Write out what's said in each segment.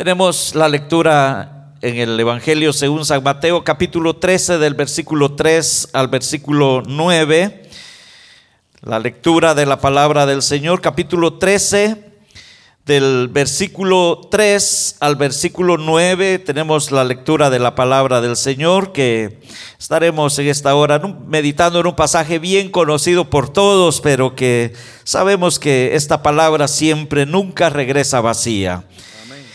Tenemos la lectura en el Evangelio según San Mateo, capítulo 13, del versículo 3 al versículo 9. La lectura de la palabra del Señor, capítulo 13, del versículo 3 al versículo 9 tenemos la lectura de la palabra del Señor que estaremos en esta hora meditando en un pasaje bien conocido por todos, pero que sabemos que esta palabra siempre, nunca regresa vacía.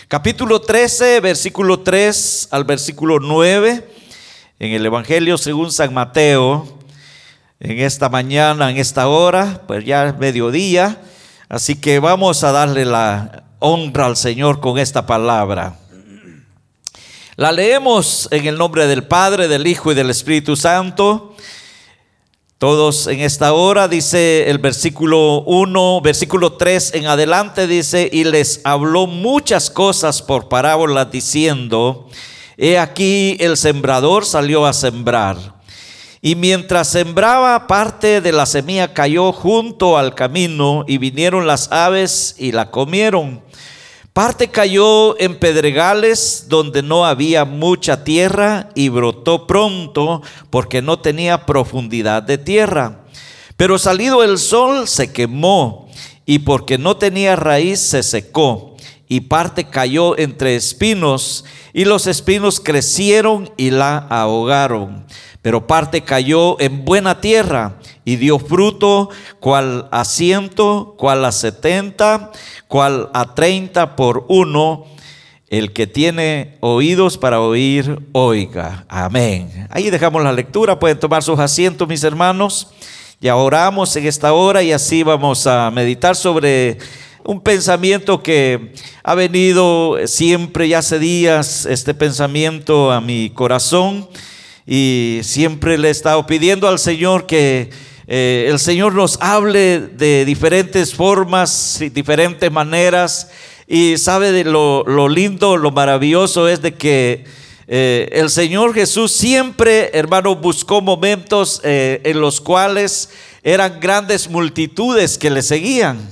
Capítulo 13, versículo 3 al versículo 9, en el Evangelio según San Mateo, en esta mañana, en esta hora, pues ya es mediodía, así que vamos a darle la honra al Señor con esta palabra. La leemos en el nombre del Padre, del Hijo y del Espíritu Santo. Todos en esta hora, dice el versículo 1, versículo 3 en adelante, dice, y les habló muchas cosas por parábolas diciendo, he aquí el sembrador salió a sembrar. Y mientras sembraba, parte de la semilla cayó junto al camino y vinieron las aves y la comieron. Parte cayó en pedregales donde no había mucha tierra y brotó pronto porque no tenía profundidad de tierra. Pero salido el sol se quemó y porque no tenía raíz se secó. Y parte cayó entre espinos y los espinos crecieron y la ahogaron. Pero parte cayó en buena tierra y dio fruto, cual a ciento, cual a setenta, cual a treinta por uno. El que tiene oídos para oír, oiga. Amén. Ahí dejamos la lectura. Pueden tomar sus asientos, mis hermanos. Ya oramos en esta hora y así vamos a meditar sobre un pensamiento que ha venido siempre, ya hace días, este pensamiento a mi corazón y siempre le he estado pidiendo al Señor que eh, el Señor nos hable de diferentes formas y diferentes maneras y sabe de lo, lindo, lo maravilloso es de que eh, el Señor Jesús siempre, hermano, buscó momentos eh, en los cuales eran grandes multitudes que le seguían.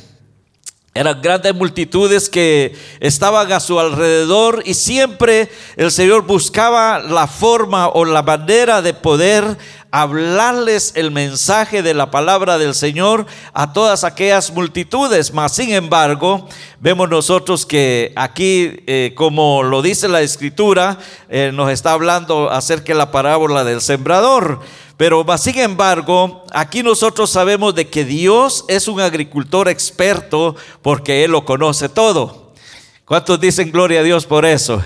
Eran grandes multitudes que estaban a su alrededor y siempre el Señor buscaba la forma o la manera de poder hablarles el mensaje de la palabra del Señor a todas aquellas multitudes. Mas, sin embargo, vemos nosotros que aquí, eh, como lo dice la Escritura, eh, nos está hablando acerca de la parábola del sembrador. Pero sin embargo, aquí nosotros sabemos de que Dios es un agricultor experto porque Él lo conoce todo. ¿Cuántos dicen gloria a Dios por eso?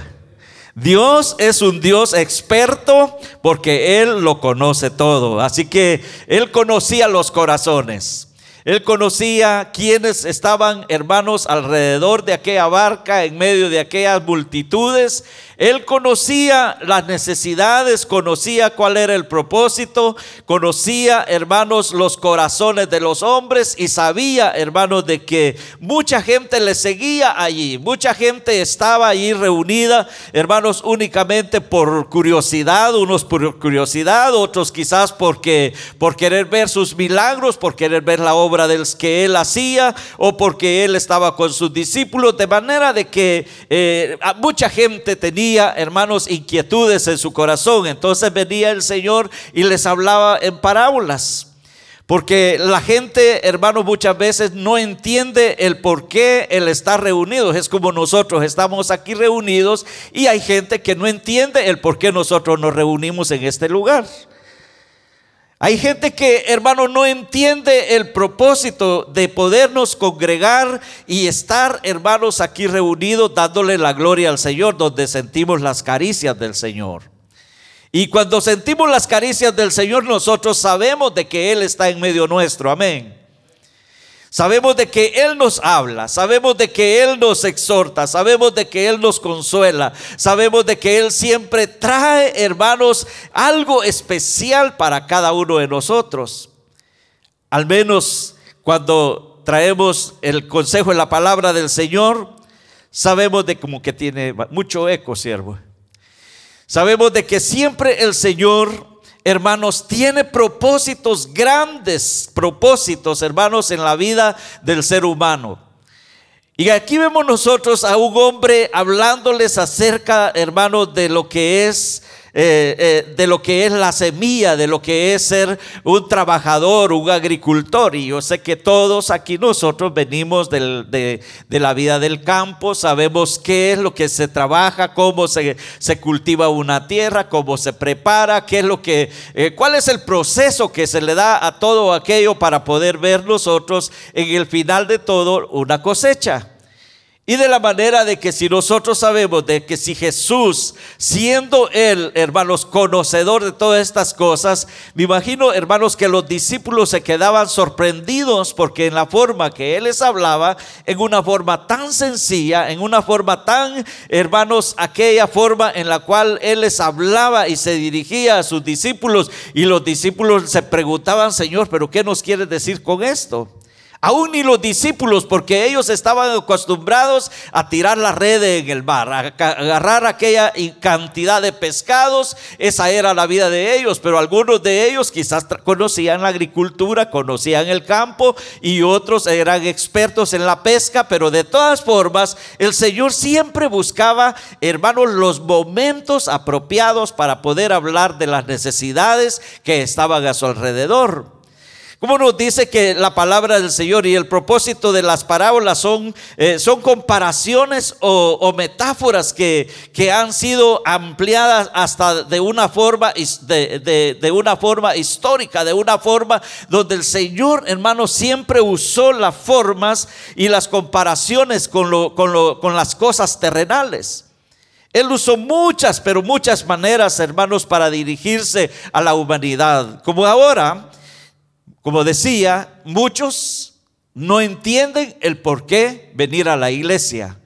Dios es un Dios experto porque Él lo conoce todo. Así que Él conocía los corazones. Él conocía quienes estaban hermanos alrededor de aquella barca, en medio de aquellas multitudes. Él conocía las necesidades, conocía cuál era el propósito, conocía, hermanos, los corazones de los hombres y sabía, hermanos, de que mucha gente le seguía allí, mucha gente estaba allí reunida, hermanos, únicamente por curiosidad, unos por curiosidad, otros quizás porque por querer ver sus milagros, por querer ver la obra del que él hacía o porque él estaba con sus discípulos, de manera de que eh, mucha gente tenía, hermanos, inquietudes en su corazón. Entonces venía el Señor y les hablaba en parábolas. Porque la gente, hermanos, muchas veces no entiende el por qué Él está reunido. Es como nosotros estamos aquí reunidos y hay gente que no entiende el por qué nosotros nos reunimos en este lugar. Hay gente que, hermano, no entiende el propósito de podernos congregar y estar, hermanos, aquí reunidos dándole la gloria al Señor, donde sentimos las caricias del Señor. Y cuando sentimos las caricias del Señor, nosotros sabemos de que Él está en medio nuestro. Amén. Sabemos de que Él nos habla, sabemos de que Él nos exhorta, sabemos de que Él nos consuela, sabemos de que Él siempre trae, hermanos, algo especial para cada uno de nosotros. Al menos cuando traemos el consejo en la palabra del Señor, sabemos de como que tiene mucho eco, siervo. Sabemos de que siempre el Señor hermanos, tiene propósitos grandes, propósitos, hermanos, en la vida del ser humano. Y aquí vemos nosotros a un hombre hablándoles acerca, hermanos, de lo que es eh, eh, de lo que es la semilla, de lo que es ser un trabajador, un agricultor. Y yo sé que todos aquí nosotros venimos de, la vida del campo, sabemos qué es lo que se trabaja, cómo se, se cultiva una tierra, cómo se prepara, qué es lo que, eh, cuál es el proceso que se le da a todo aquello para poder ver nosotros en el final de todo una cosecha. Y de la manera de que si nosotros sabemos de que si Jesús, siendo Él, hermanos, conocedor de todas estas cosas, me imagino, hermanos, que los discípulos se quedaban sorprendidos porque en la forma que Él les hablaba, en una forma tan sencilla, en una forma tan, hermanos, aquella forma en la cual Él les hablaba y se dirigía a sus discípulos y los discípulos se preguntaban, Señor, pero ¿qué nos quiere decir con esto? Aún ni los discípulos, porque ellos estaban acostumbrados a tirar la red en el mar, a agarrar aquella cantidad de pescados. Esa era la vida de ellos, pero algunos de ellos quizás conocían la agricultura, conocían el campo y otros eran expertos en la pesca, pero de todas formas el Señor siempre buscaba, hermanos, los momentos apropiados para poder hablar de las necesidades que estaban a su alrededor. Como nos dice que la palabra del Señor y el propósito de las parábolas son, eh, son comparaciones o, metáforas que, que, han sido ampliadas hasta de una, forma, de, de, una forma histórica, de una forma donde el Señor, hermano, siempre usó las formas y las comparaciones con, lo, con, lo, con las cosas terrenales. Él usó muchas, pero muchas maneras, hermanos, para dirigirse a la humanidad. Como ahora, como decía, muchos no entienden el por qué venir a la iglesia.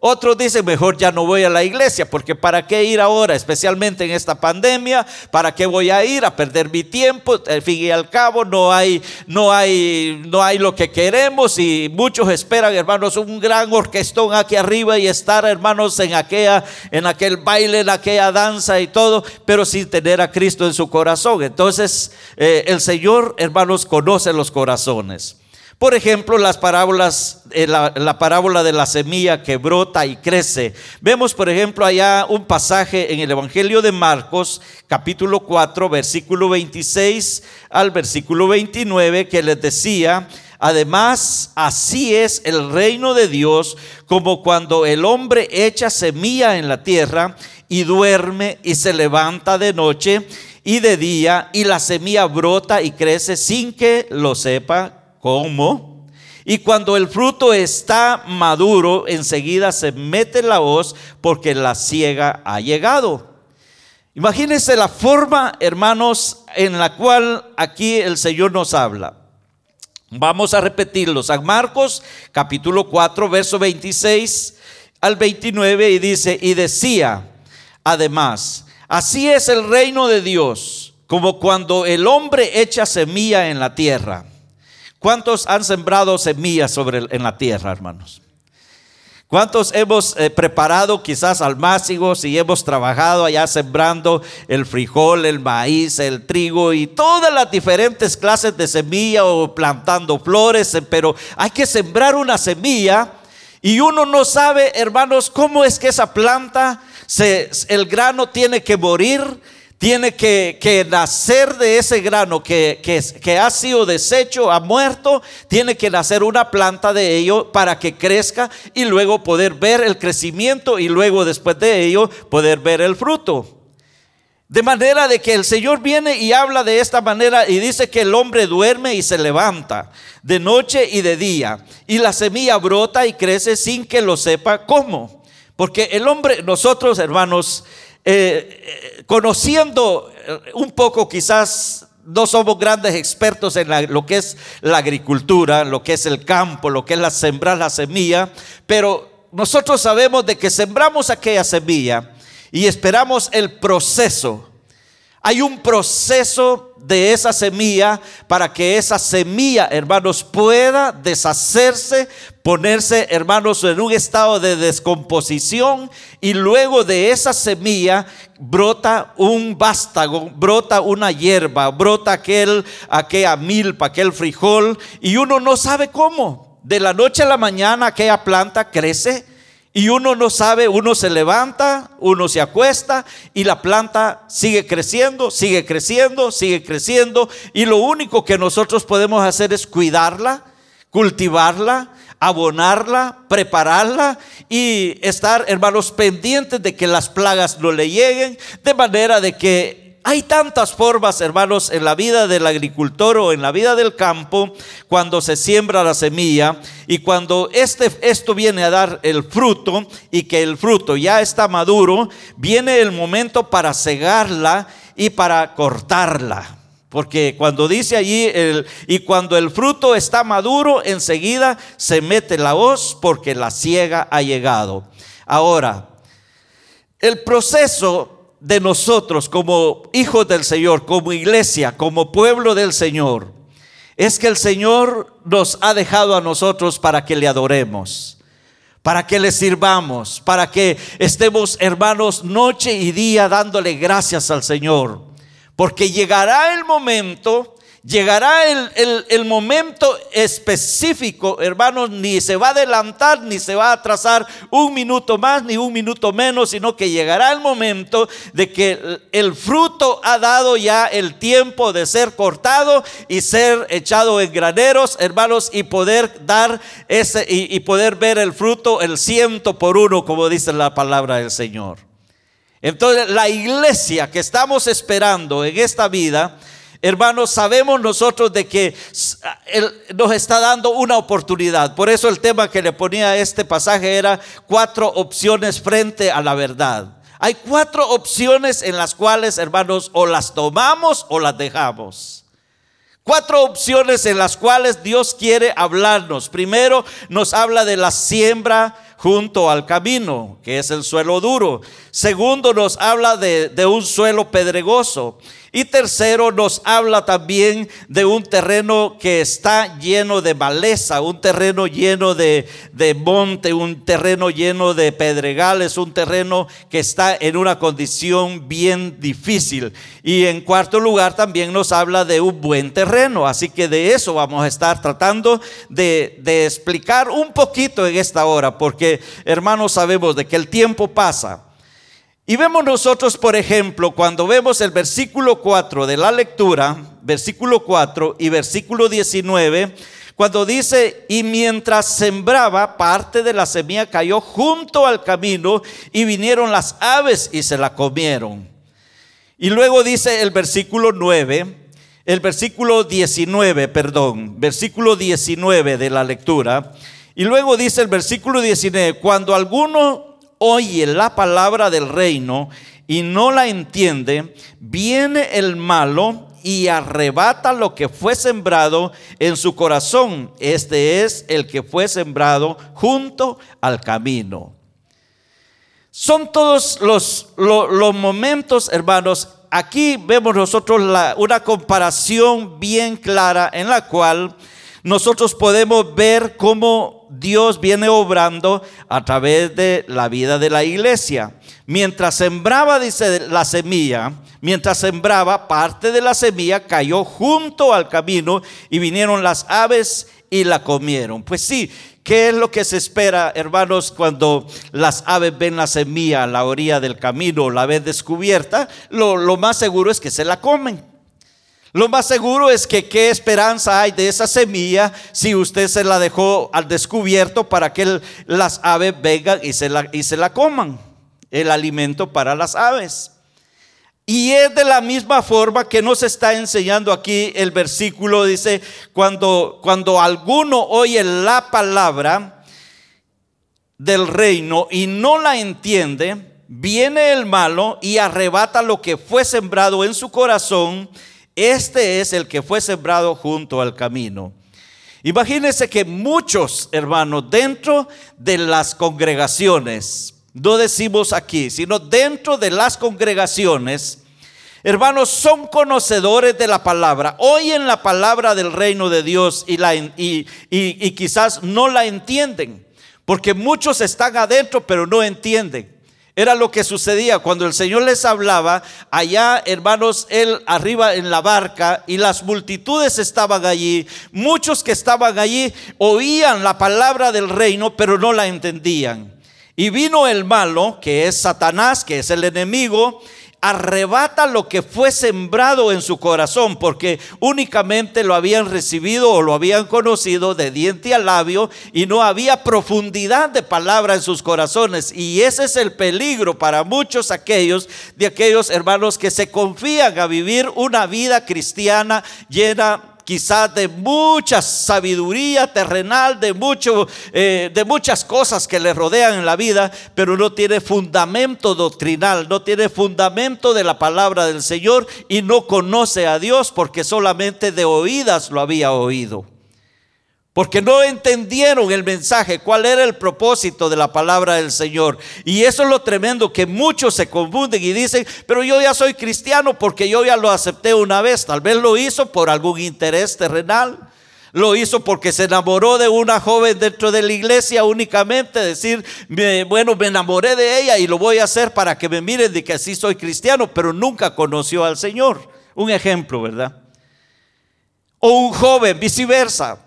Otros dicen, mejor ya no voy a la iglesia, porque ¿para qué ir ahora? Especialmente en esta pandemia, ¿para qué voy a ir a perder mi tiempo? Al fin y al cabo, no hay, no hay, no hay lo que queremos y muchos esperan, hermanos, un gran orquestón aquí arriba y estar, hermanos, en aquella, en aquel baile, en aquella danza y todo, pero sin tener a Cristo en su corazón. Entonces, eh, el Señor, hermanos, conoce los corazones. Por ejemplo, las parábolas, eh, la, parábola de la semilla que brota y crece. Vemos, por ejemplo, allá un pasaje en el Evangelio de Marcos, capítulo 4, versículo 26 al versículo 29, que les decía, Además, así es el reino de Dios, como cuando el hombre echa semilla en la tierra y duerme y se levanta de noche y de día, y la semilla brota y crece sin que lo sepa ¿Cómo? Y cuando el fruto está maduro, enseguida se mete la hoz porque la ciega ha llegado. Imagínense la forma, hermanos, en la cual aquí el Señor nos habla. Vamos a repetirlo. San Marcos, capítulo 4, verso 26 al 29, y dice, y decía, además, así es el reino de Dios, como cuando el hombre echa semilla en la tierra ¿Cuántos han sembrado semillas sobre en la tierra, hermanos? ¿Cuántos hemos eh, preparado quizás almácigos y hemos trabajado allá sembrando el frijol, el maíz, el trigo y todas las diferentes clases de semilla o plantando flores? Eh, pero hay que sembrar una semilla y uno no sabe, hermanos, cómo es que esa planta, el grano tiene que morir tiene que, nacer de ese grano que, que, ha sido deshecho, ha muerto, tiene que nacer una planta de ello para que crezca y luego poder ver el crecimiento y luego después de ello poder ver el fruto. De manera de que el Señor viene y habla de esta manera y dice que el hombre duerme y se levanta de noche y de día y la semilla brota y crece sin que lo sepa cómo. Porque el hombre, nosotros hermanos, eh, eh, conociendo eh, un poco quizás no somos grandes expertos en lo que es la agricultura, lo que es el campo, lo que es la sembrar la semilla, pero nosotros sabemos de que sembramos aquella semilla y esperamos el proceso. Hay un proceso de esa semilla para que esa semilla, hermanos, pueda deshacerse, ponerse, hermanos, en un estado de descomposición y luego de esa semilla brota un vástago, brota una hierba, brota aquel, aquella milpa, aquel frijol y uno no sabe cómo. de la noche a la mañana aquella planta crece y uno no sabe, uno se levanta, uno se acuesta y la planta sigue creciendo, sigue creciendo, sigue creciendo. Y lo único que nosotros podemos hacer es cuidarla, cultivarla, abonarla, prepararla y estar, hermanos, pendientes de que las plagas no le lleguen, de manera de que hay tantas formas, hermanos, en la vida del agricultor o en la vida del campo, cuando se siembra la semilla y cuando este, esto viene a dar el fruto y que el fruto ya está maduro, viene el momento para cegarla y para cortarla. Porque cuando dice allí, el, y cuando el fruto está maduro, enseguida se mete la hoz porque la ciega ha llegado. Ahora, el proceso de nosotros como hijos del Señor, como iglesia, como pueblo del Señor, es que el Señor nos ha dejado a nosotros para que le adoremos, para que le sirvamos, para que estemos hermanos noche y día dándole gracias al Señor. Porque llegará el momento Llegará el, momento específico, hermanos, ni se va a adelantar, ni se va a atrasar un minuto más, ni un minuto menos, sino que llegará el momento de que el fruto ha dado ya el tiempo de ser cortado y ser echado en graneros, hermanos, y poder dar ese, y poder ver el fruto, el ciento por uno, como dice la palabra del Señor. Entonces, la iglesia que estamos esperando en esta vida, Hermanos, sabemos nosotros de que Él nos está dando una oportunidad. Por eso el tema que le ponía a este pasaje era cuatro opciones frente a la verdad. Hay cuatro opciones en las cuales, hermanos, o las tomamos o las dejamos. Cuatro opciones en las cuales Dios quiere hablarnos. Primero nos habla de la siembra junto al camino, que es el suelo duro. Segundo nos habla de, un suelo pedregoso. Y tercero, nos habla también de un terreno que está lleno de maleza, un terreno lleno de, de, monte, un terreno lleno de pedregales, un terreno que está en una condición bien difícil. Y en cuarto lugar, también nos habla de un buen terreno. Así que de eso vamos a estar tratando de, de explicar un poquito en esta hora, porque hermanos sabemos de que el tiempo pasa. Y vemos nosotros, por ejemplo, cuando vemos el versículo 4 de la lectura, versículo 4 y versículo 19, cuando dice, y mientras sembraba, parte de la semilla cayó junto al camino y vinieron las aves y se la comieron. Y luego dice el versículo 9, el versículo 19, perdón, versículo 19 de la lectura. Y luego dice el versículo 19, cuando alguno oye la palabra del reino y no la entiende, viene el malo y arrebata lo que fue sembrado en su corazón. Este es el que fue sembrado junto al camino. Son todos los, los, momentos, hermanos. Aquí vemos nosotros una comparación bien clara en la cual nosotros podemos ver cómo Dios viene obrando a través de la vida de la iglesia. Mientras sembraba, dice la semilla, mientras sembraba, parte de la semilla cayó junto al camino y vinieron las aves y la comieron. Pues sí, ¿qué es lo que se espera, hermanos, cuando las aves ven la semilla a la orilla del camino, la ven descubierta? Lo, lo más seguro es que se la comen. Lo más seguro es que qué esperanza hay de esa semilla si usted se la dejó al descubierto para que las aves vengan y se la, y se la coman. El alimento para las aves. Y es de la misma forma que nos está enseñando aquí el versículo, dice, cuando, cuando alguno oye la palabra del reino y no la entiende, viene el malo y arrebata lo que fue sembrado en su corazón este es el que fue sembrado junto al camino. Imagínense que muchos hermanos dentro de las congregaciones, no decimos aquí, sino dentro de las congregaciones, hermanos, son conocedores de la palabra, oyen la palabra del reino de Dios y, la, y, y quizás no la entienden, porque muchos están adentro pero no entienden. Era lo que sucedía cuando el Señor les hablaba, allá hermanos, él arriba en la barca y las multitudes estaban allí, muchos que estaban allí oían la palabra del reino, pero no la entendían. Y vino el malo, que es Satanás, que es el enemigo, arrebata lo que fue sembrado en su corazón, porque únicamente lo habían recibido o lo habían conocido de diente a labio y no había profundidad de palabra en sus corazones. Y ese es el peligro para muchos aquellos de aquellos hermanos que se confían a vivir una vida cristiana llena quizás de mucha sabiduría terrenal, de, mucho, eh, de muchas cosas que le rodean en la vida, pero no tiene fundamento doctrinal, no tiene fundamento de la palabra del Señor y no conoce a Dios porque solamente de oídas lo había oído porque no entendieron el mensaje, cuál era el propósito de la palabra del Señor. Y eso es lo tremendo, que muchos se confunden y dicen, pero yo ya soy cristiano porque yo ya lo acepté una vez. Tal vez lo hizo por algún interés terrenal. Lo hizo porque se enamoró de una joven dentro de la iglesia únicamente, decir, bueno, me enamoré de ella y lo voy a hacer para que me miren de que así soy cristiano, pero nunca conoció al Señor. Un ejemplo, ¿verdad? O un joven, viceversa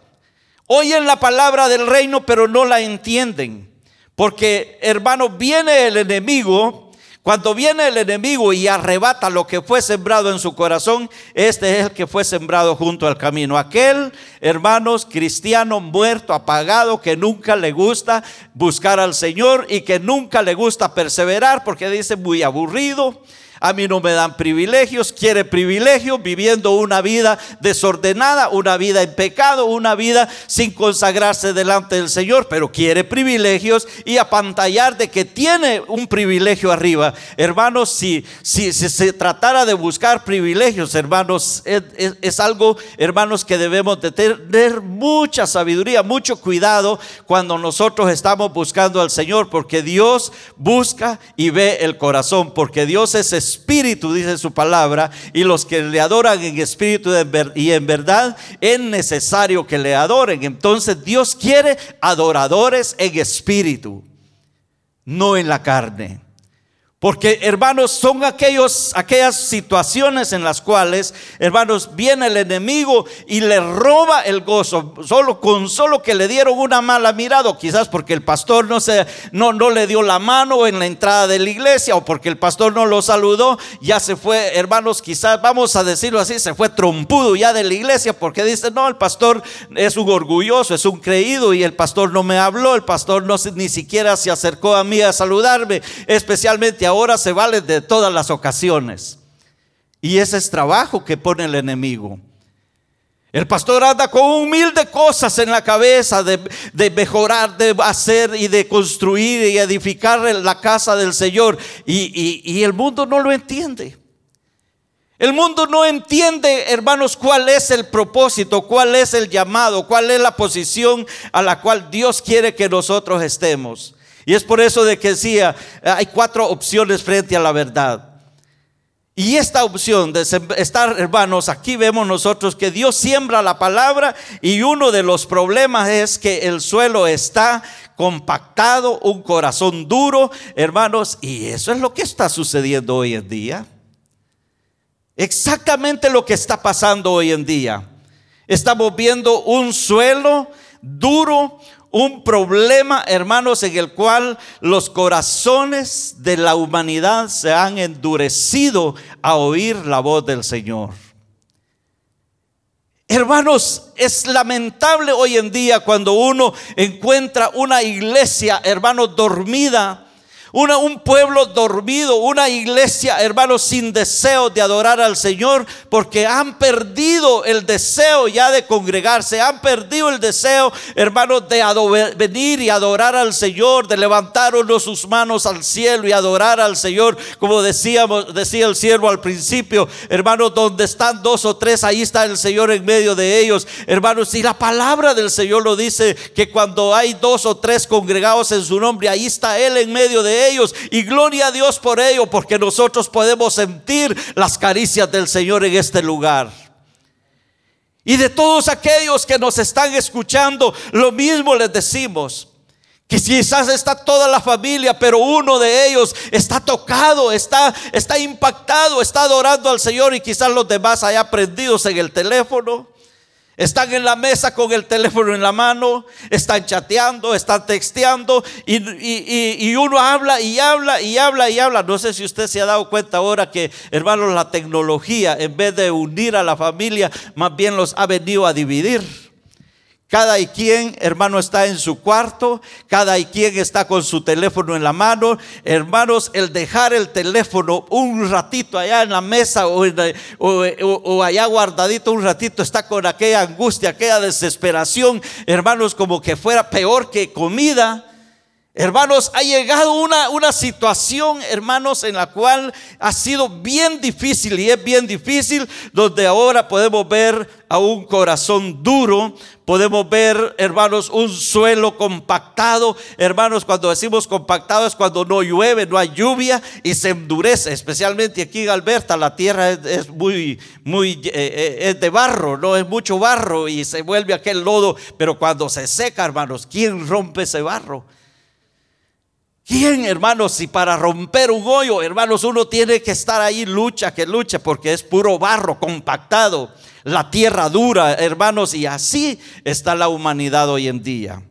Oyen la palabra del reino, pero no la entienden. Porque, hermano, viene el enemigo. Cuando viene el enemigo y arrebata lo que fue sembrado en su corazón, este es el que fue sembrado junto al camino. Aquel, hermanos, cristiano muerto, apagado, que nunca le gusta buscar al Señor y que nunca le gusta perseverar porque dice muy aburrido, a mí no me dan privilegios, quiere privilegios viviendo una vida desordenada, una vida en pecado, una vida sin consagrarse delante del Señor, pero quiere privilegios y apantallar de que tiene un privilegio arriba. Hermanos, si, si, se tratara de buscar privilegios, hermanos, es, algo, hermanos, que debemos de tener mucha sabiduría, mucho cuidado cuando nosotros estamos buscando al Señor, porque Dios busca y ve el corazón, porque Dios es espíritu, dice su palabra, y los que le adoran en espíritu y en verdad, es necesario que le adoren. Entonces Dios quiere adoradores en espíritu, no en la carne. Porque, hermanos, son aquellos, aquellas situaciones en las cuales, hermanos, viene el enemigo y le roba el gozo. Solo con solo que le dieron una mala mirada, quizás porque el pastor no, se, no, no le dio la mano en la entrada de la iglesia, o porque el pastor no lo saludó, ya se fue, hermanos, quizás, vamos a decirlo así, se fue trompudo ya de la iglesia, porque dice, no, el pastor es un orgulloso, es un creído, y el pastor no me habló, el pastor no ni siquiera se acercó a mí a saludarme, especialmente ahora se vale de todas las ocasiones. Y ese es trabajo que pone el enemigo. El pastor anda con un cosas en la cabeza de, mejorar, de hacer y de construir y edificar la casa del Señor. Y el mundo no lo entiende. El mundo no entiende, hermanos, cuál es el propósito, cuál es el llamado, cuál es la posición a la cual Dios quiere que nosotros estemos. Y es por eso de que decía, hay cuatro opciones frente a la verdad. Y esta opción de estar, hermanos, aquí vemos nosotros que Dios siembra la palabra y uno de los problemas es que el suelo está compactado, un corazón duro, hermanos, y eso es lo que está sucediendo hoy en día. Exactamente lo que está pasando hoy en día. Estamos viendo un suelo duro, un problema, hermanos, en el cual los corazones de la humanidad se han endurecido a oír la voz del Señor. Hermanos, es lamentable hoy en día cuando uno encuentra una iglesia, hermanos, dormida un pueblo dormido, una iglesia, hermanos, sin deseo de adorar al Señor, porque han perdido el deseo ya de congregarse, han perdido el deseo, hermanos, de venir y adorar al Señor, de levantar uno sus manos al cielo y adorar al Señor, como decíamos, decía el siervo al principio, hermanos, donde están dos o tres, ahí está el Señor en medio de ellos, hermanos, y la palabra del Señor lo dice que cuando hay dos o tres congregados en su nombre, ahí está Él en medio de ellos. Y gloria a Dios por ello, porque nosotros podemos sentir las caricias del Señor en este lugar. Y de todos aquellos que nos están escuchando, lo mismo les decimos que quizás está toda la familia, pero uno de ellos está tocado, está, está impactado, está adorando al Señor y quizás los demás allá prendidos en el teléfono. Están en la mesa con el teléfono en la mano, están chateando, están texteando y, y, uno habla y habla y habla y habla. No sé si usted se ha dado cuenta ahora que, hermanos, la tecnología en vez de unir a la familia, más bien los ha venido a dividir. Cada quien, hermano, está en su cuarto, cada quien está con su teléfono en la mano. Hermanos, el dejar el teléfono un ratito allá en la mesa o, o, allá guardadito un ratito está con aquella angustia, aquella desesperación, hermanos, como que fuera peor que comida. Hermanos, ha llegado una, una situación, hermanos, en la cual ha sido bien difícil y es bien difícil, donde ahora podemos ver a un corazón duro, podemos ver, hermanos, un suelo compactado. Hermanos, cuando decimos compactado es cuando no llueve, no hay lluvia y se endurece, especialmente aquí en Alberta, la tierra es, muy, muy, eh, eh, es de barro, no es mucho barro y se vuelve aquel lodo, pero cuando se seca, hermanos, ¿quién rompe ese barro? ¿Quién, hermanos? Si para romper un hoyo, hermanos, uno tiene que estar ahí, lucha, que lucha, porque es puro barro compactado, la tierra dura, hermanos, y así está la humanidad hoy en día.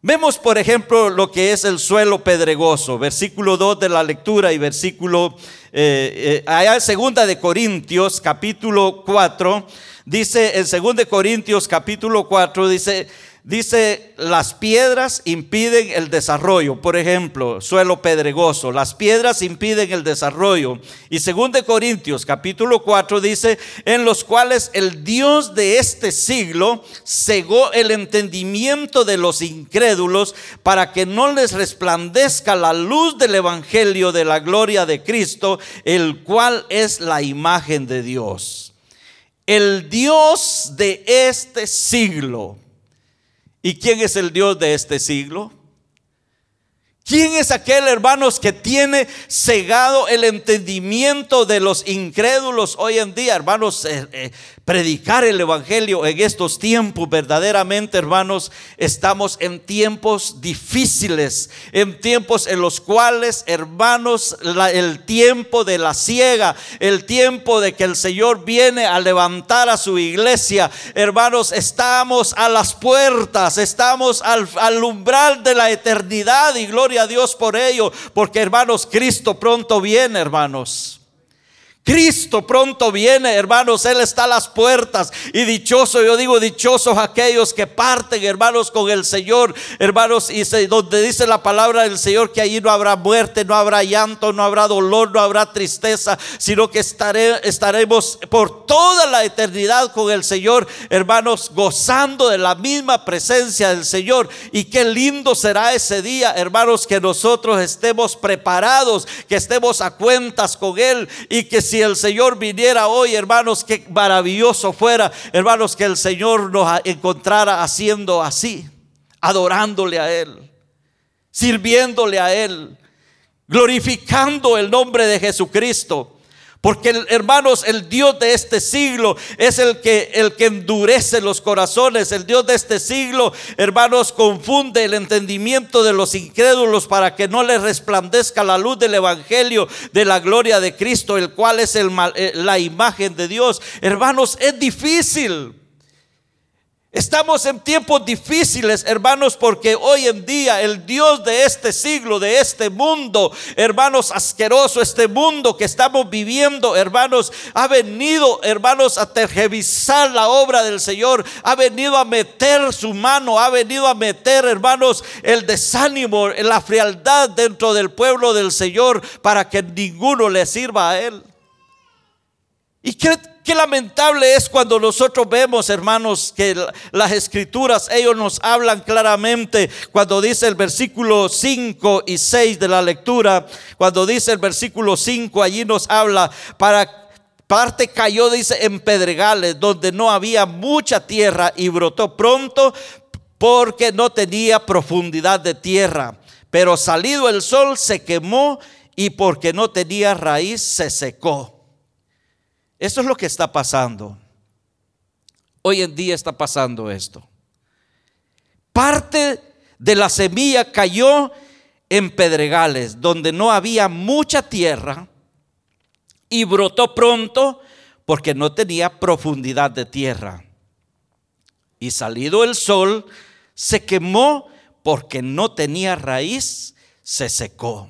Vemos, por ejemplo, lo que es el suelo pedregoso, versículo 2 de la lectura y versículo, eh, eh, allá en segunda de Corintios, capítulo 4, dice, en segunda de Corintios, capítulo 4, dice, Dice, las piedras impiden el desarrollo. Por ejemplo, suelo pedregoso. Las piedras impiden el desarrollo. Y según de Corintios capítulo 4 dice, en los cuales el Dios de este siglo cegó el entendimiento de los incrédulos para que no les resplandezca la luz del Evangelio de la gloria de Cristo, el cual es la imagen de Dios. El Dios de este siglo ¿Y quién es el Dios de este siglo? ¿Quién es aquel, hermanos, que tiene cegado el entendimiento de los incrédulos hoy en día, hermanos? Eh, eh, predicar el Evangelio en estos tiempos, verdaderamente, hermanos, estamos en tiempos difíciles, en tiempos en los cuales, hermanos, el tiempo de la ciega, el tiempo de que el Señor viene a levantar a su iglesia, hermanos, estamos a las puertas, estamos al, al umbral de la eternidad y gloria a Dios por ello, porque, hermanos, Cristo pronto viene, hermanos. Cristo pronto viene, hermanos, Él está a las puertas y dichoso, yo digo dichosos aquellos que parten, hermanos, con el Señor, hermanos, y donde dice la palabra del Señor que allí no habrá muerte, no habrá llanto, no habrá dolor, no habrá tristeza, sino que estaremos por toda la eternidad con el Señor, hermanos, gozando de la misma presencia del Señor. Y qué lindo será ese día, hermanos, que nosotros estemos preparados, que estemos a cuentas con Él y que si el Señor viniera hoy, hermanos, qué maravilloso fuera, hermanos, que el Señor nos encontrara haciendo así, adorándole a Él, sirviéndole a Él, glorificando el nombre de Jesucristo. Porque hermanos, el Dios de este siglo es el que el que endurece los corazones. El Dios de este siglo, hermanos, confunde el entendimiento de los incrédulos para que no les resplandezca la luz del evangelio de la gloria de Cristo, el cual es el, eh, la imagen de Dios. Hermanos, es difícil. Estamos en tiempos difíciles, hermanos, porque hoy en día el Dios de este siglo, de este mundo, hermanos, asqueroso, este mundo que estamos viviendo, hermanos, ha venido, hermanos, a tergiversar la obra del Señor, ha venido a meter su mano, ha venido a meter, hermanos, el desánimo, la frialdad dentro del pueblo del Señor para que ninguno le sirva a Él. ¿Y qué, lamentable es cuando nosotros vemos, hermanos, que las escrituras, ellos nos hablan claramente, cuando dice el versículo 5 y 6 de la lectura, cuando dice el versículo 5, allí nos habla, para parte cayó, dice, en pedregales, donde no había mucha tierra y brotó pronto porque no tenía profundidad de tierra. Pero salido el sol se quemó y porque no tenía raíz se secó. Esto es lo que está pasando. Hoy en día está pasando esto. Parte de la semilla cayó en pedregales, donde no había mucha tierra, y brotó pronto porque no tenía profundidad de tierra. Y salido el sol, se quemó porque no tenía raíz, se secó.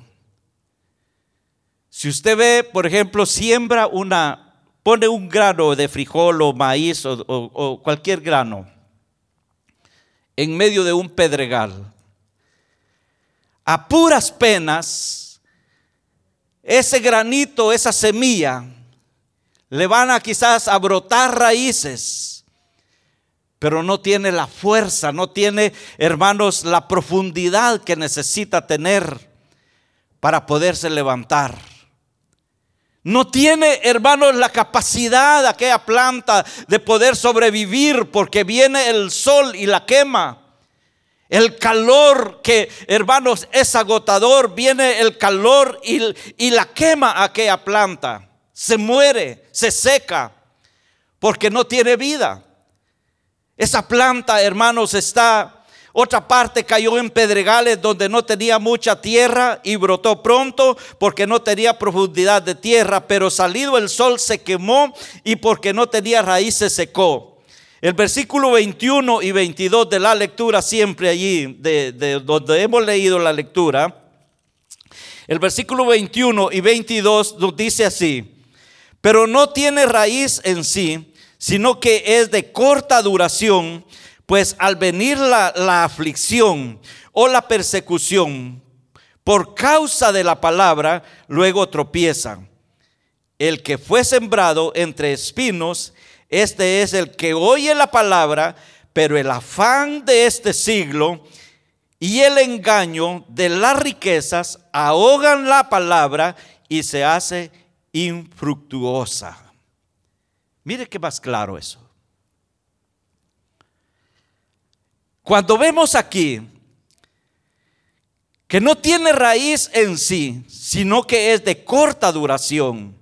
Si usted ve, por ejemplo, siembra una, pone un grano de frijol o maíz o, o cualquier grano en medio de un pedregal, a puras penas, ese granito, esa semilla, le van a quizás a brotar raíces, pero no tiene la fuerza, no tiene, hermanos, la profundidad que necesita tener para poderse levantar. No tiene, hermanos, la capacidad aquella planta de poder sobrevivir porque viene el sol y la quema. El calor que, hermanos, es agotador, viene el calor y, y la quema aquella planta. Se muere, se seca, porque no tiene vida. Esa planta, hermanos, está otra parte cayó en pedregales donde no tenía mucha tierra y brotó pronto porque no tenía profundidad de tierra, pero salido el sol se quemó y porque no tenía raíz se secó. El versículo 21 y 22 de la lectura, siempre allí, de, donde hemos leído la lectura, el versículo 21 y 22 nos dice así, pero no tiene raíz en sí, sino que es de corta duración, pues al venir la, la aflicción o la persecución por causa de la palabra, luego tropiezan. El que fue sembrado entre espinos, este es el que oye la palabra, pero el afán de este siglo y el engaño de las riquezas ahogan la palabra y se hace infructuosa. Mire qué más claro eso. Cuando vemos aquí que no tiene raíz en sí, sino que es de corta duración.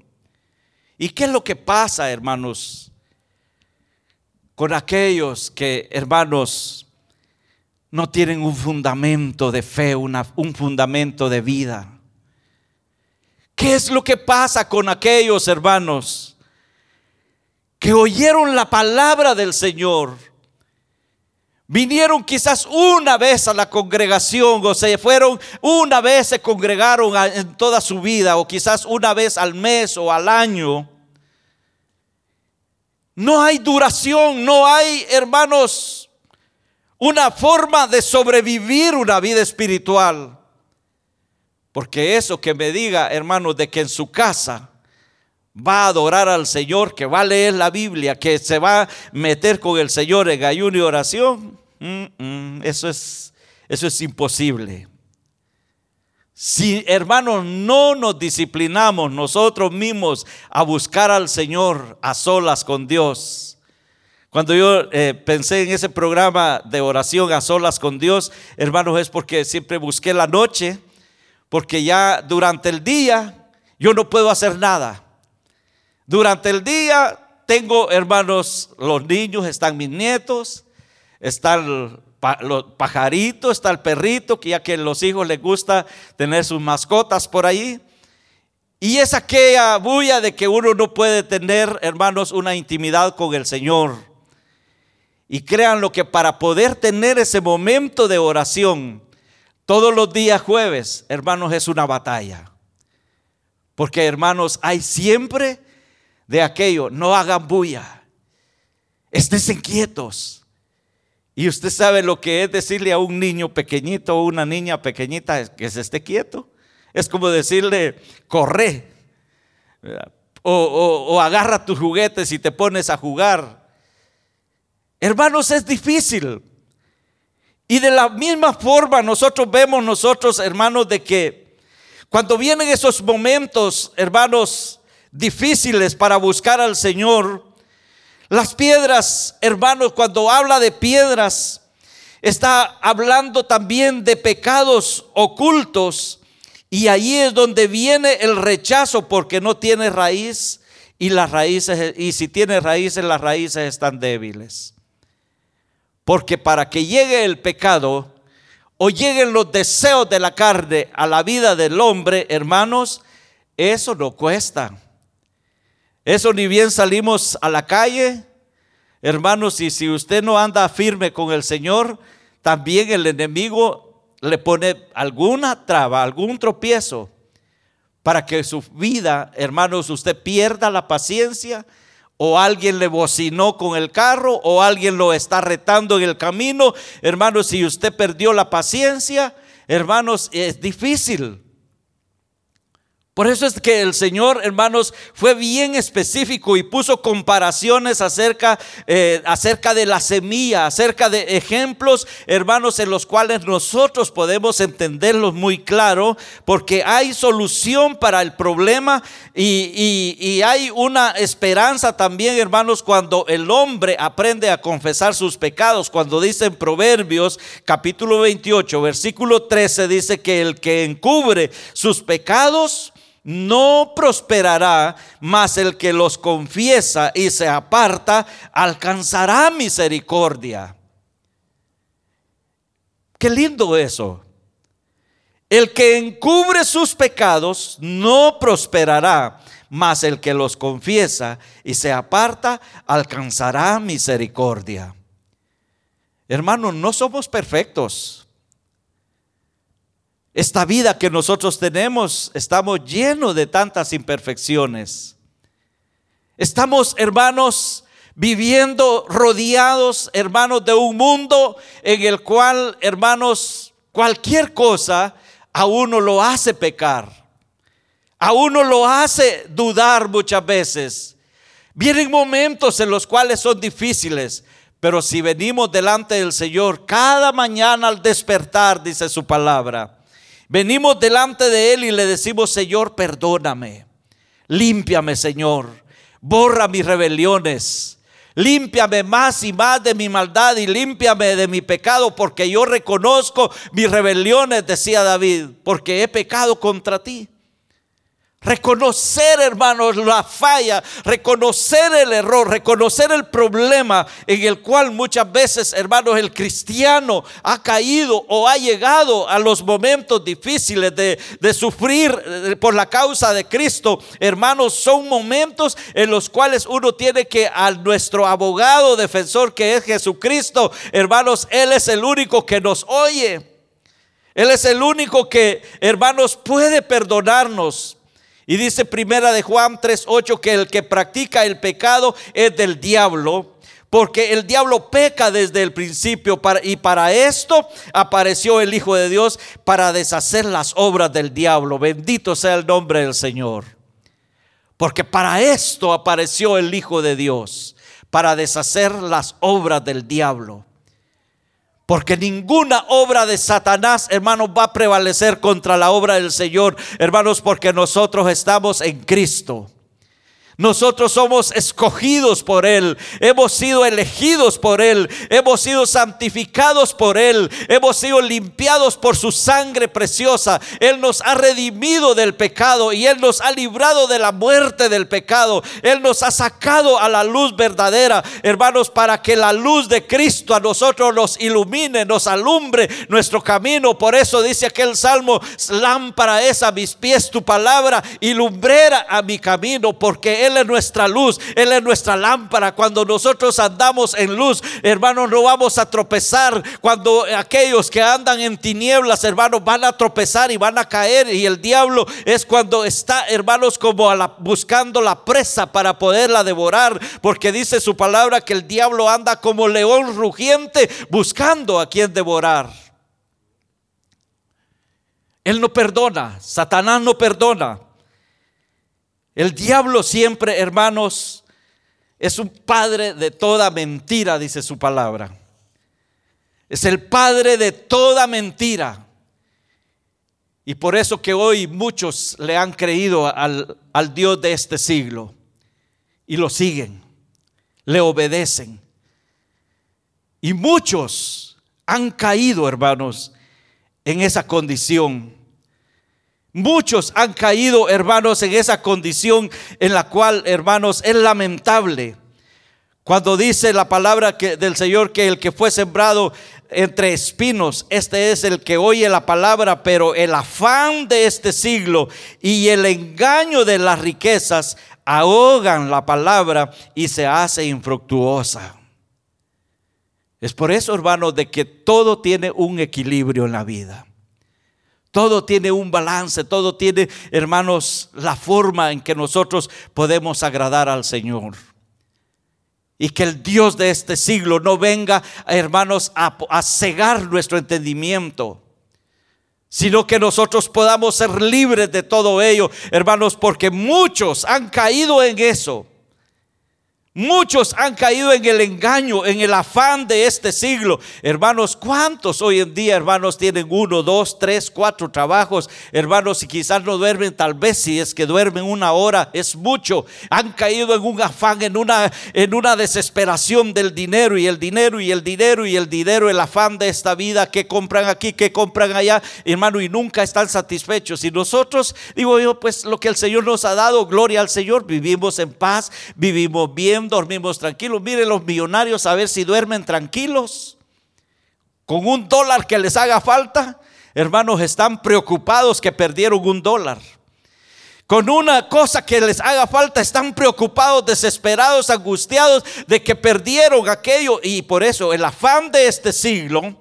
¿Y qué es lo que pasa, hermanos? con aquellos que, hermanos, no tienen un fundamento de fe, un fundamento de vida. ¿Qué es lo que pasa con aquellos hermanos que oyeron la palabra del Señor? Vinieron quizás una vez a la congregación o se fueron una vez, se congregaron en toda su vida o quizás una vez al mes o al año. No hay duración, no hay, hermanos, una forma de sobrevivir una vida espiritual. Porque eso que me diga, hermanos, de que en su casa va a adorar al Señor, que va a leer la Biblia, que se va a meter con el Señor en ayuno y oración, mm, mm, eso, es, eso es imposible. Si hermanos no nos disciplinamos nosotros mismos a buscar al Señor a solas con Dios. Cuando yo eh, pensé en ese programa de oración a solas con Dios, hermanos, es porque siempre busqué la noche, porque ya durante el día yo no puedo hacer nada. Durante el día tengo, hermanos, los niños, están mis nietos, están los pajaritos, está el perrito, que ya que a los hijos les gusta tener sus mascotas por ahí. Y es aquella bulla de que uno no puede tener, hermanos, una intimidad con el Señor. Y crean lo que para poder tener ese momento de oración todos los días jueves, hermanos, es una batalla. Porque, hermanos, hay siempre de aquello, no hagan bulla, estén quietos y usted sabe lo que es decirle a un niño pequeñito o una niña pequeñita que se esté quieto. Es como decirle, corre. O, o, agarra tus juguetes y te pones a jugar. Hermanos, es difícil. Y de la misma forma nosotros vemos nosotros, hermanos, de que cuando vienen esos momentos, hermanos, difíciles para buscar al Señor, las piedras, hermanos, cuando habla de piedras, está hablando también de pecados ocultos. Y ahí es donde viene el rechazo porque no tiene raíz y las raíces, y si tiene raíces, las raíces están débiles. Porque para que llegue el pecado o lleguen los deseos de la carne a la vida del hombre, hermanos, eso no cuesta. Eso ni bien salimos a la calle, hermanos, y si usted no anda firme con el Señor, también el enemigo le pone alguna traba, algún tropiezo para que su vida, hermanos, usted pierda la paciencia o alguien le bocinó con el carro o alguien lo está retando en el camino. Hermanos, si usted perdió la paciencia, hermanos, es difícil. Por eso es que el Señor, hermanos, fue bien específico y puso comparaciones acerca, eh, acerca de la semilla, acerca de ejemplos, hermanos, en los cuales nosotros podemos entenderlos muy claro, porque hay solución para el problema y, y hay una esperanza también, hermanos, cuando el hombre aprende a confesar sus pecados. Cuando dice en Proverbios capítulo 28, versículo 13, dice que el que encubre sus pecados, no prosperará, mas el que los confiesa y se aparta alcanzará misericordia. Qué lindo eso. El que encubre sus pecados no prosperará, mas el que los confiesa y se aparta alcanzará misericordia. Hermanos, no somos perfectos. Esta vida que nosotros tenemos, estamos llenos de tantas imperfecciones. Estamos, hermanos, viviendo rodeados, hermanos, de un mundo en el cual, hermanos, cualquier cosa a uno lo hace pecar. A uno lo hace dudar muchas veces. Vienen momentos en los cuales son difíciles, pero si venimos delante del Señor cada mañana al despertar, dice su palabra, Venimos delante de Él y le decimos, Señor, perdóname. Límpiame, Señor. Borra mis rebeliones. Límpiame más y más de mi maldad y límpiame de mi pecado, porque yo reconozco mis rebeliones, decía David, porque he pecado contra ti. Reconocer, hermanos, la falla, reconocer el error, reconocer el problema en el cual muchas veces, hermanos, el cristiano ha caído o ha llegado a los momentos difíciles de, de sufrir eh, por la causa de Cristo. Hermanos, son momentos en los cuales uno tiene que a nuestro abogado defensor que es Jesucristo, hermanos, Él es el único que nos oye. Él es el único que, hermanos, puede perdonarnos. Y dice primera de Juan 3:8 que el que practica el pecado es del diablo, porque el diablo peca desde el principio y para esto apareció el Hijo de Dios para deshacer las obras del diablo. Bendito sea el nombre del Señor. Porque para esto apareció el Hijo de Dios, para deshacer las obras del diablo. Porque ninguna obra de Satanás, hermanos, va a prevalecer contra la obra del Señor, hermanos, porque nosotros estamos en Cristo. Nosotros somos escogidos por Él, hemos sido elegidos por Él, hemos sido santificados por Él, hemos sido limpiados por su sangre preciosa. Él nos ha redimido del pecado y Él nos ha librado de la muerte del pecado. Él nos ha sacado a la luz verdadera, hermanos, para que la luz de Cristo a nosotros nos ilumine, nos alumbre nuestro camino. Por eso dice aquel salmo, lámpara es a mis pies tu palabra y lumbrera a mi camino, porque Él es nuestra luz, Él es nuestra lámpara. Cuando nosotros andamos en luz, hermanos, no vamos a tropezar. Cuando aquellos que andan en tinieblas, hermanos, van a tropezar y van a caer. Y el diablo es cuando está, hermanos, como buscando la presa para poderla devorar. Porque dice su palabra que el diablo anda como león rugiente buscando a quien devorar. Él no perdona, Satanás no perdona. El diablo siempre, hermanos, es un padre de toda mentira, dice su palabra. Es el padre de toda mentira. Y por eso que hoy muchos le han creído al, al, Dios de este siglo y lo siguen, le obedecen. Y muchos han caído, hermanos, en esa condición Muchos han caído, hermanos, en esa condición en la cual, hermanos, es lamentable. Cuando dice la palabra que, del Señor que el que fue sembrado entre espinos. Este es el que oye la palabra, pero el afán de este siglo y el engaño de las riquezas ahogan la palabra y se hace infructuosa. Es por eso, hermanos, de que todo tiene un equilibrio en la vida. Todo tiene un balance, todo tiene, hermanos, la forma en que nosotros podemos agradar al Señor. Y que el Dios de este siglo no venga, hermanos, a, cegar nuestro entendimiento, sino que nosotros podamos ser libres de todo ello, hermanos, porque muchos han caído en eso. Muchos han caído en el engaño, en el afán de este siglo. Hermanos, ¿cuántos hoy en día, hermanos, tienen uno, dos, tres, cuatro trabajos? Hermanos, y quizás no duermen, tal vez si es que duermen una hora, es mucho. Han caído en un afán, en una, en una desesperación del dinero y el dinero y el dinero y el dinero, el afán de esta vida que compran aquí, que compran allá, hermano, y nunca están satisfechos. Y nosotros, digo yo, pues lo que el Señor nos ha dado, gloria al Señor, vivimos en paz, vivimos bien dormimos tranquilos. Miren los millonarios a ver si duermen tranquilos. Con un dólar que les haga falta, hermanos, están preocupados que perdieron un dólar. Con una cosa que les haga falta, están preocupados, desesperados, angustiados de que perdieron aquello. Y por eso el afán de este siglo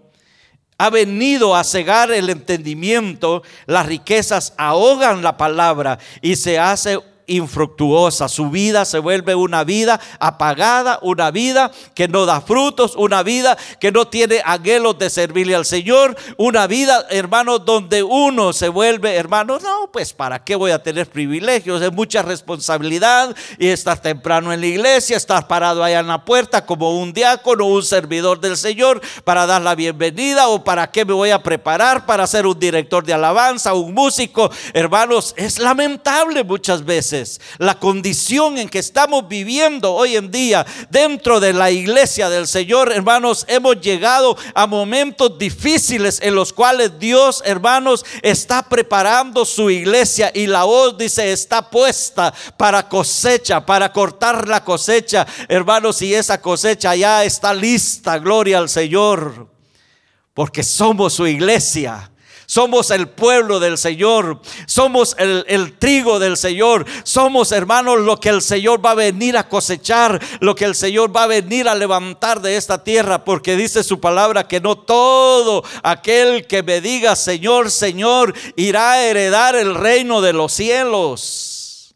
ha venido a cegar el entendimiento, las riquezas ahogan la palabra y se hace infructuosa. Su vida se vuelve una vida apagada, una vida que no da frutos, una vida que no tiene anhelos de servirle al Señor, una vida, hermano, donde uno se vuelve, hermano, no, pues para qué voy a tener privilegios, es mucha responsabilidad y estar temprano en la iglesia, estar parado allá en la puerta como un diácono, un servidor del Señor para dar la bienvenida o para qué me voy a preparar para ser un director de alabanza, un músico. Hermanos, es lamentable muchas veces la condición en que estamos viviendo hoy en día dentro de la iglesia del Señor, hermanos, hemos llegado a momentos difíciles en los cuales Dios, hermanos, está preparando su iglesia y la voz dice está puesta para cosecha, para cortar la cosecha, hermanos, y esa cosecha ya está lista, gloria al Señor, porque somos su iglesia somos el pueblo del Señor. Somos el, trigo del Señor. Somos, hermanos, lo que el Señor va a venir a cosechar. Lo que el Señor va a venir a levantar de esta tierra. Porque dice su palabra que no todo aquel que me diga Señor, Señor, irá a heredar el reino de los cielos.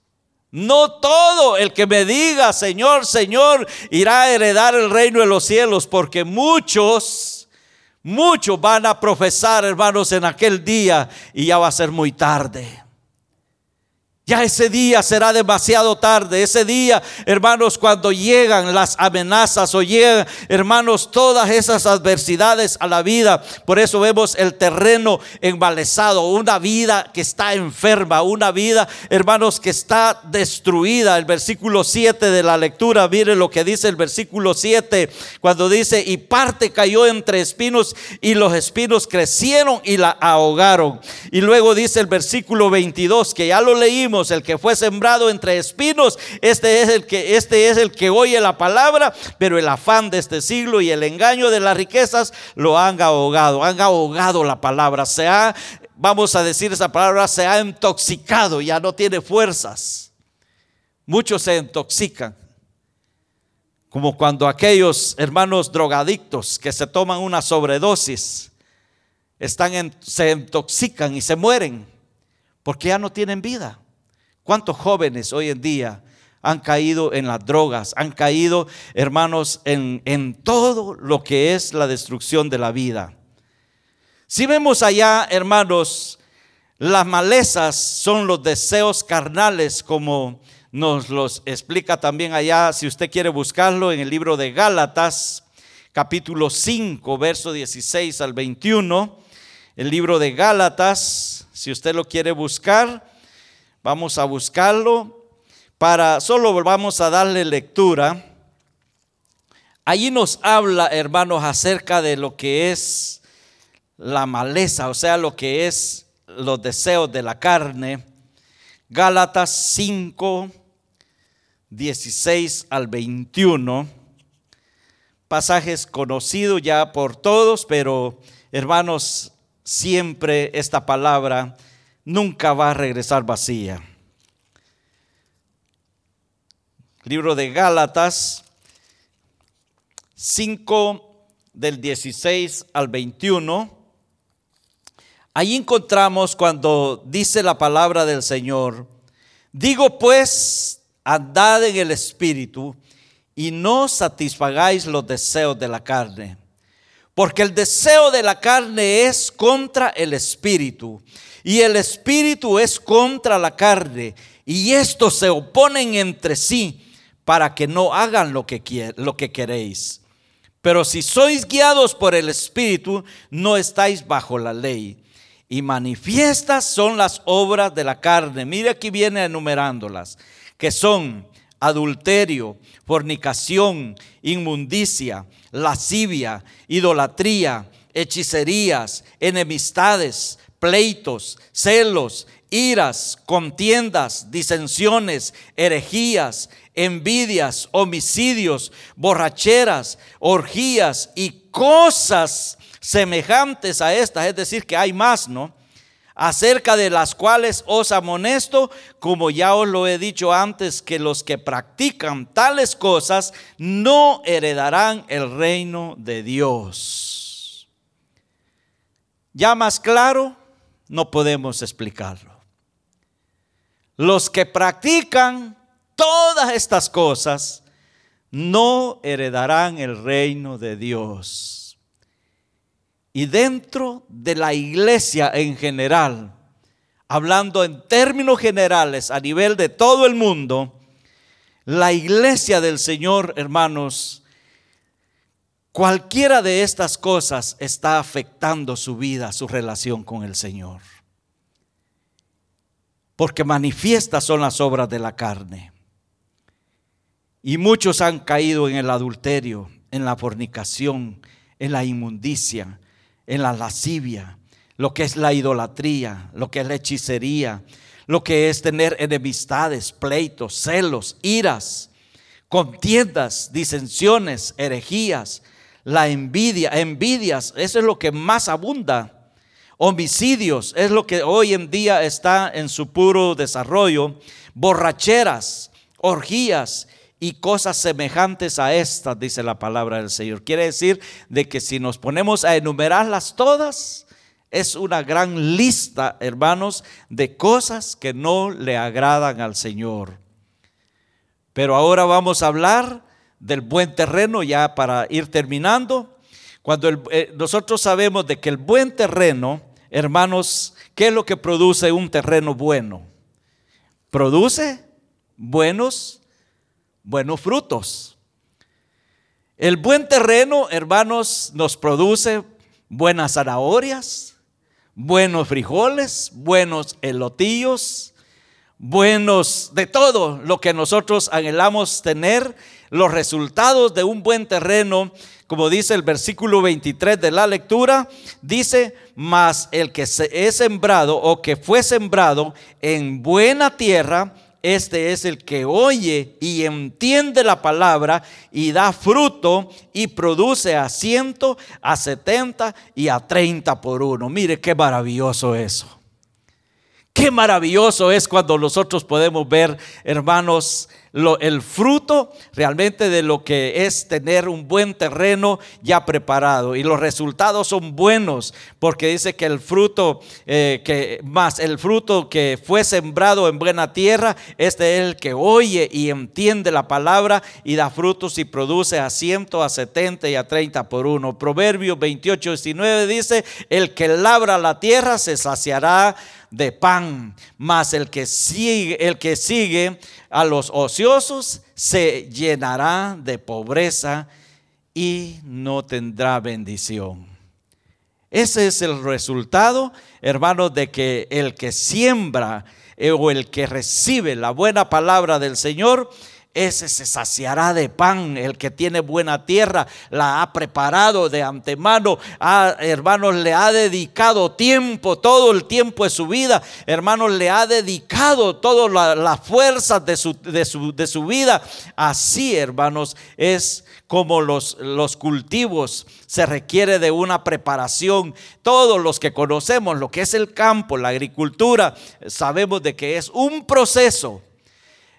No todo el que me diga, Señor, Señor, irá a heredar el reino de los cielos, porque muchos Muchos van a profesar, hermanos, en aquel día y ya va a ser muy tarde. Ya ese día será demasiado tarde. Ese día, hermanos, cuando llegan las amenazas o llegan, hermanos, todas esas adversidades a la vida. Por eso vemos el terreno embalezado, una vida que está enferma, una vida, hermanos, que está destruida. El versículo 7 de la lectura, mire lo que dice el versículo 7, cuando dice, y parte cayó entre espinos y los espinos crecieron y la ahogaron. Y luego dice el versículo 22, que ya lo leímos el que fue sembrado entre espinos, este es el que este es el que oye la palabra, pero el afán de este siglo y el engaño de las riquezas lo han ahogado, han ahogado la palabra, se ha vamos a decir esa palabra, se ha intoxicado, ya no tiene fuerzas. Muchos se intoxican. Como cuando aquellos hermanos drogadictos que se toman una sobredosis están se intoxican y se mueren porque ya no tienen vida. ¿Cuántos jóvenes hoy en día han caído en las drogas, han caído, hermanos, en, en todo lo que es la destrucción de la vida? Si vemos allá, hermanos, las malezas son los deseos carnales, como nos los explica también allá, si usted quiere buscarlo en el libro de Gálatas, capítulo 5, verso 16 al 21. El libro de Gálatas, si usted lo quiere buscar, Vamos a buscarlo para, solo vamos a darle lectura. Allí nos habla, hermanos, acerca de lo que es la maleza, o sea, lo que es los deseos de la carne. Gálatas 5, 16 al 21. pasajes conocidos ya por todos, pero hermanos, siempre esta palabra nunca va a regresar vacía. Libro de Gálatas 5 del 16 al 21. Ahí encontramos cuando dice la palabra del Señor, digo pues, andad en el Espíritu y no satisfagáis los deseos de la carne. Porque el deseo de la carne es contra el Espíritu y el Espíritu es contra la carne. Y estos se oponen entre sí para que no hagan lo que, lo que queréis. Pero si sois guiados por el Espíritu, no estáis bajo la ley. Y manifiestas son las obras de la carne. Mire aquí viene enumerándolas, que son adulterio, fornicación, inmundicia, lascivia, idolatría, hechicerías, enemistades, pleitos, celos, iras, contiendas, disensiones, herejías, envidias, homicidios, borracheras, orgías y cosas semejantes a estas, es decir, que hay más, ¿no? Acerca de las cuales os amonesto, como ya os lo he dicho antes, que los que practican tales cosas no heredarán el reino de Dios. Ya más claro, no podemos explicarlo. Los que practican todas estas cosas no heredarán el reino de Dios. Y dentro de la iglesia en general, hablando en términos generales a nivel de todo el mundo, la iglesia del Señor, hermanos, cualquiera de estas cosas está afectando su vida, su relación con el Señor. Porque manifiestas son las obras de la carne. Y muchos han caído en el adulterio, en la fornicación, en la inmundicia, en la lascivia, lo que es la idolatría, lo que es la hechicería, lo que es tener enemistades, pleitos, celos, iras, contiendas, disensiones, herejías, la envidia, envidias, eso es lo que más abunda. Homicidios es lo que hoy en día está en su puro desarrollo. Borracheras, orgías y cosas semejantes a estas, dice la palabra del Señor. Quiere decir de que si nos ponemos a enumerarlas todas, es una gran lista, hermanos, de cosas que no le agradan al Señor. Pero ahora vamos a hablar del buen terreno ya para ir terminando. Cuando eh, nosotros sabemos de que el buen terreno, hermanos, ¿qué es lo que produce un terreno bueno? Produce buenos buenos frutos. El buen terreno, hermanos, nos produce buenas zanahorias, buenos frijoles, buenos elotillos, buenos de todo lo que nosotros anhelamos tener. Los resultados de un buen terreno, como dice el versículo 23 de la lectura, dice, mas el que se es sembrado o que fue sembrado en buena tierra, este es el que oye y entiende la palabra y da fruto y produce a ciento, a setenta y a treinta por uno. Mire qué maravilloso eso. Qué maravilloso es cuando nosotros podemos ver, hermanos, el fruto realmente de lo que es tener un buen terreno ya preparado. Y los resultados son buenos, porque dice que el fruto, eh, que más el fruto que fue sembrado en buena tierra, este es el que oye y entiende la palabra y da frutos y produce a ciento, a setenta y a treinta por uno. Proverbios 28, 19 dice, el que labra la tierra se saciará de pan, mas el que sigue, el que sigue a los ociosos se llenará de pobreza y no tendrá bendición. Ese es el resultado, hermanos, de que el que siembra eh, o el que recibe la buena palabra del Señor, ese se saciará de pan. El que tiene buena tierra la ha preparado de antemano. Ah, hermanos, le ha dedicado tiempo, todo el tiempo de su vida. Hermanos, le ha dedicado todas las fuerzas de su, de, su, de su vida. Así, hermanos, es como los, los cultivos, se requiere de una preparación. Todos los que conocemos lo que es el campo, la agricultura, sabemos de que es un proceso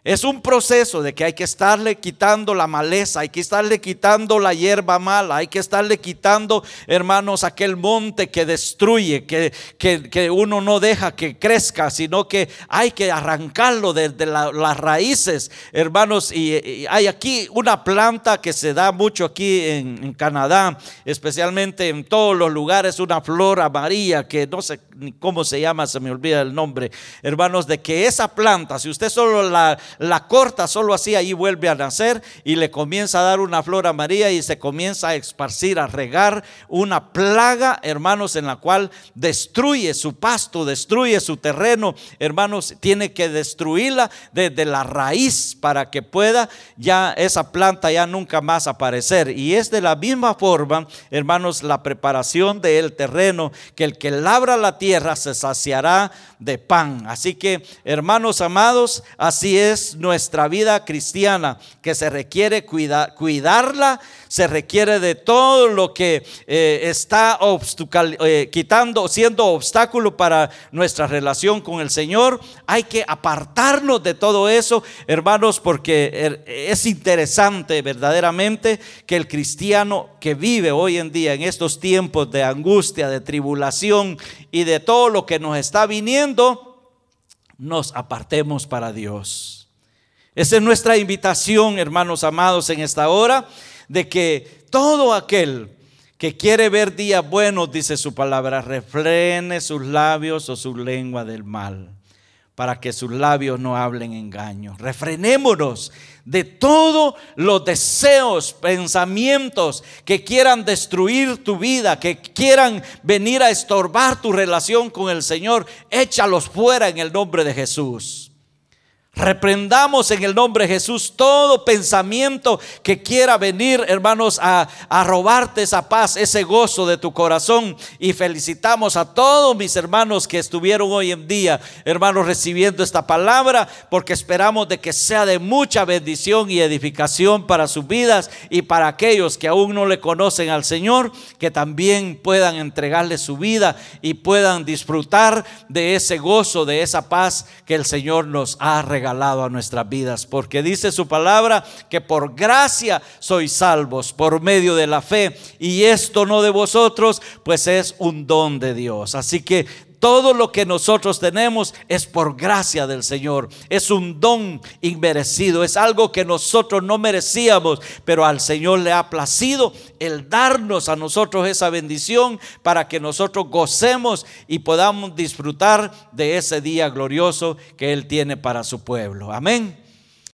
es un proceso de que hay que estarle quitando la maleza, hay que estarle quitando la hierba mala, hay que estarle quitando, hermanos, aquel monte que destruye, que, que, uno no deja que crezca, sino que hay que arrancarlo desde las raíces, hermanos. Y, hay aquí una planta que se da mucho aquí en, en, Canadá, especialmente en todos los lugares, una flor amarilla que no sé cómo se llama, se me olvida el nombre, hermanos, de que esa planta, si usted solo la la corta solo así, ahí vuelve a nacer y le comienza a dar una flor amarilla y se comienza a esparcir, a regar una plaga, hermanos, en la cual destruye su pasto, destruye su terreno, hermanos, tiene que destruirla desde la raíz para que pueda ya esa planta ya nunca más aparecer. Y es de la misma forma, hermanos, la preparación del terreno, que el que labra la tierra se saciará de pan. Así que, hermanos amados, así es nuestra vida cristiana, que se requiere cuidarla, se requiere de todo lo que eh, está eh, quitando, siendo obstáculo para nuestra relación con el Señor. Hay que apartarnos de todo eso, hermanos, porque er, es interesante verdaderamente que el cristiano que vive hoy en día en estos tiempos de angustia, de tribulación y de todo lo que nos está viniendo, nos apartemos para Dios. Esa es nuestra invitación, hermanos amados, en esta hora, de que todo aquel que quiere ver días buenos, dice su palabra, refrene sus labios o su lengua del mal, para que sus labios no hablen engaño. Refrenémonos de todos los deseos, pensamientos que quieran destruir tu vida, que quieran venir a estorbar tu relación con el Señor. Échalos fuera en el nombre de Jesús. Reprendamos en el nombre de Jesús todo pensamiento que quiera venir, hermanos, a, robarte esa paz, ese gozo de tu corazón. Y felicitamos a todos mis hermanos que estuvieron hoy en día, hermanos, recibiendo esta palabra, porque esperamos de que sea de mucha bendición y edificación para sus vidas y para aquellos que aún no le conocen al Señor, que también puedan entregarle su vida y puedan disfrutar de ese gozo, de esa paz que el Señor nos ha regalado regalado a nuestras vidas, porque dice su palabra que por gracia sois salvos por medio de la fe, y esto no de vosotros, pues es un don de Dios. Así que todo lo que nosotros tenemos es por gracia del Señor. Es un don inmerecido. Es algo que nosotros no merecíamos, pero al Señor le ha placido el darnos a nosotros esa bendición para que nosotros gocemos y podamos disfrutar de ese día glorioso que Él tiene para su pueblo. Amén.